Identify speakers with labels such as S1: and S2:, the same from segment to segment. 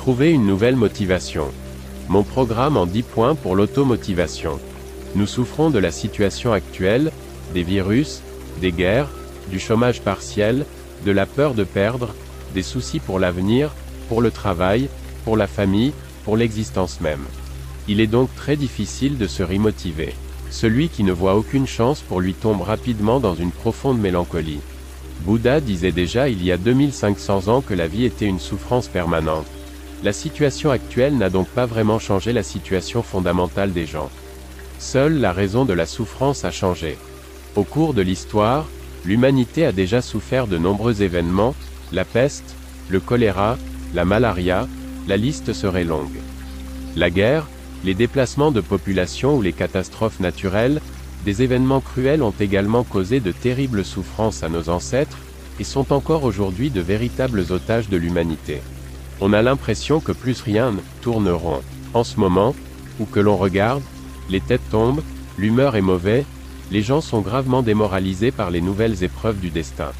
S1: Trouver une nouvelle motivation. Mon programme en 10 points pour l'automotivation. Nous souffrons de la situation actuelle, des virus, des guerres, du chômage partiel, de la peur de perdre, des soucis pour l'avenir, pour le travail, pour la famille, pour l'existence même. Il est donc très difficile de se remotiver. Celui qui ne voit aucune chance pour lui tombe rapidement dans une profonde mélancolie. Bouddha disait déjà il y a 2500 ans que la vie était une souffrance permanente. La situation actuelle n'a donc pas vraiment changé la situation fondamentale des gens. Seule la raison de la souffrance a changé. Au cours de l'histoire, l'humanité a déjà souffert de nombreux événements, la peste, le choléra, la malaria, la liste serait longue. La guerre, les déplacements de population ou les catastrophes naturelles, des événements cruels ont également causé de terribles souffrances à nos ancêtres, et sont encore aujourd'hui de véritables otages de l'humanité. On a l'impression que plus rien ne tourne rond. En ce moment, où que l'on regarde, les têtes tombent, l'humeur est mauvaise, les gens sont gravement démoralisés par les nouvelles épreuves du destin.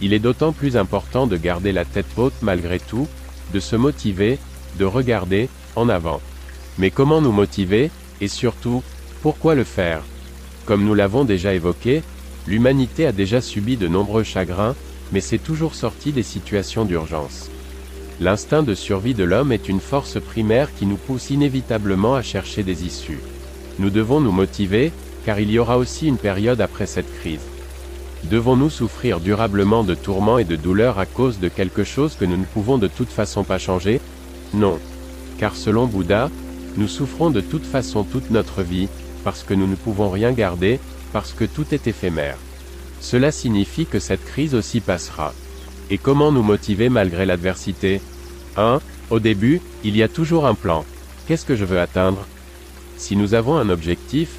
S1: Il est d'autant plus important de garder la tête haute malgré tout, de se motiver, de regarder, en avant. Mais comment nous motiver, et surtout, pourquoi le faire? Comme nous l'avons déjà évoqué, l'humanité a déjà subi de nombreux chagrins, mais c'est toujours sorti des situations d'urgence. L'instinct de survie de l'homme est une force primaire qui nous pousse inévitablement à chercher des issues. Nous devons nous motiver, car il y aura aussi une période après cette crise. Devons-nous souffrir durablement de tourments et de douleurs à cause de quelque chose que nous ne pouvons de toute façon pas changer? Non. Car selon Bouddha, nous souffrons de toute façon toute notre vie, parce que nous ne pouvons rien garder, parce que tout est éphémère. Cela signifie que cette crise aussi passera. Et comment nous motiver malgré l'adversité? 1. Au début, il y a toujours un plan. Qu'est-ce que je veux atteindre? Si nous avons un objectif,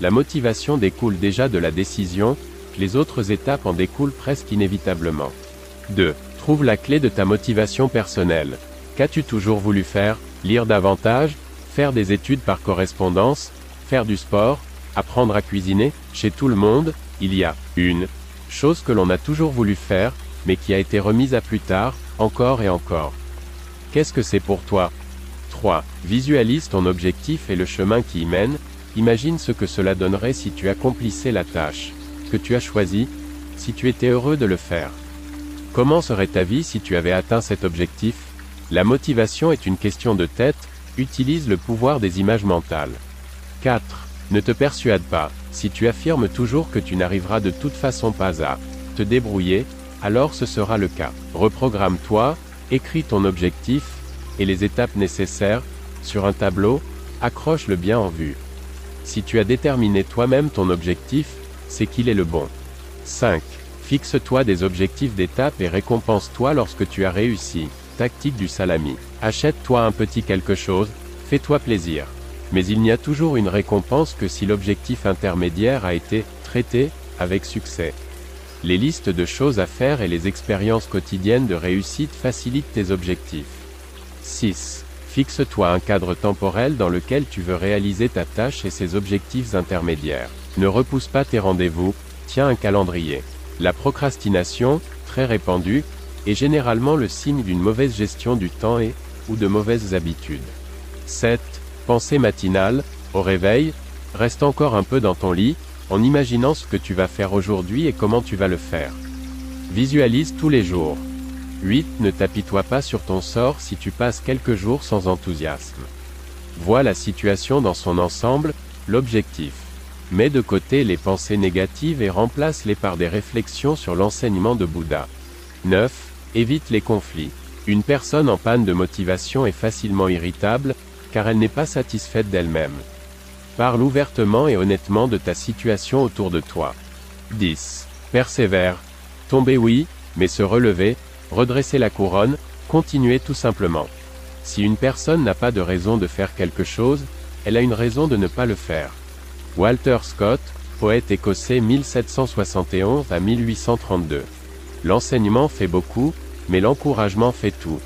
S1: la motivation découle déjà de la décision, les autres étapes en découlent presque inévitablement. 2. Trouve la clé de ta motivation personnelle. Qu'as-tu toujours voulu faire? Lire davantage? Faire des études par correspondance? Faire du sport? Apprendre à cuisiner? Chez tout le monde, il y a une chose que l'on a toujours voulu faire, mais qui a été remise à plus tard, encore et encore. Qu'est-ce que c'est pour toi? 3. Visualise ton objectif et le chemin qui y mène, imagine ce que cela donnerait si tu accomplissais la tâche que tu as choisi, si tu étais heureux de le faire. Comment serait ta vie si tu avais atteint cet objectif? La motivation est une question de tête, utilise le pouvoir des images mentales. 4. Ne te persuade pas, si tu affirmes toujours que tu n'arriveras de toute façon pas à te débrouiller, alors ce sera le cas. Reprogramme-toi, écris ton objectif, et les étapes nécessaires, sur un tableau, accroche-le bien en vue. Si tu as déterminé toi-même ton objectif, c'est qu'il est le bon. 5. Fixe-toi des objectifs d'étape et récompense-toi lorsque tu as réussi. Tactique du salami. Achète-toi un petit quelque chose, fais-toi plaisir. Mais il n'y a toujours une récompense que si l'objectif intermédiaire a été traité avec succès. Les listes de choses à faire et les expériences quotidiennes de réussite facilitent tes objectifs. 6. Fixe-toi un cadre temporel dans lequel tu veux réaliser ta tâche et ses objectifs intermédiaires. Ne repousse pas tes rendez-vous, tiens un calendrier. La procrastination, très répandue, est généralement le signe d'une mauvaise gestion du temps et, ou de mauvaises habitudes. 7. Pensée matinale, au réveil, reste encore un peu dans ton lit, en imaginant ce que tu vas faire aujourd'hui et comment tu vas le faire. Visualise tous les jours. 8. Ne t'apitoie pas sur ton sort si tu passes quelques jours sans enthousiasme. Vois la situation dans son ensemble, l'objectif. Mets de côté les pensées négatives et remplace-les par des réflexions sur l'enseignement de Bouddha. 9. Évite les conflits. Une personne en panne de motivation est facilement irritable, car elle n'est pas satisfaite d'elle-même. Parle ouvertement et honnêtement de ta situation autour de toi. 10. Persévère. Tomber oui, mais se relever, redresser la couronne, continuer tout simplement. Si une personne n'a pas de raison de faire quelque chose, elle a une raison de ne pas le faire. Walter Scott, poète écossais 1771 à 1832. L'enseignement fait beaucoup, mais l'encouragement fait tout.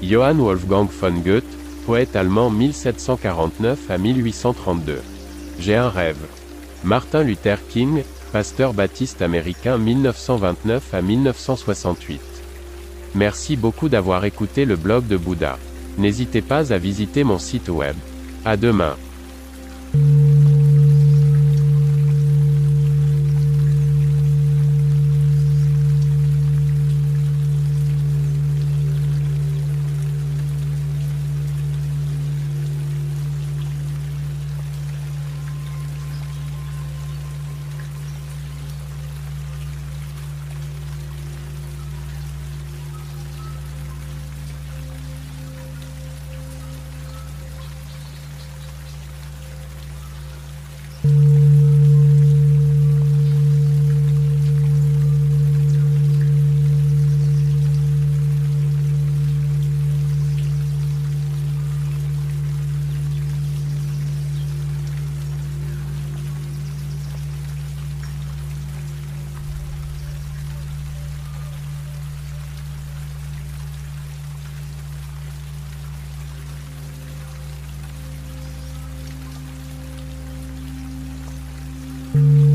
S1: Johann Wolfgang von Goethe, poète allemand 1749 à 1832. J'ai un rêve. Martin Luther King, pasteur baptiste américain 1929 à 1968. Merci beaucoup d'avoir écouté le blog de Bouddha. N'hésitez pas à visiter mon site web. À demain. Thank you.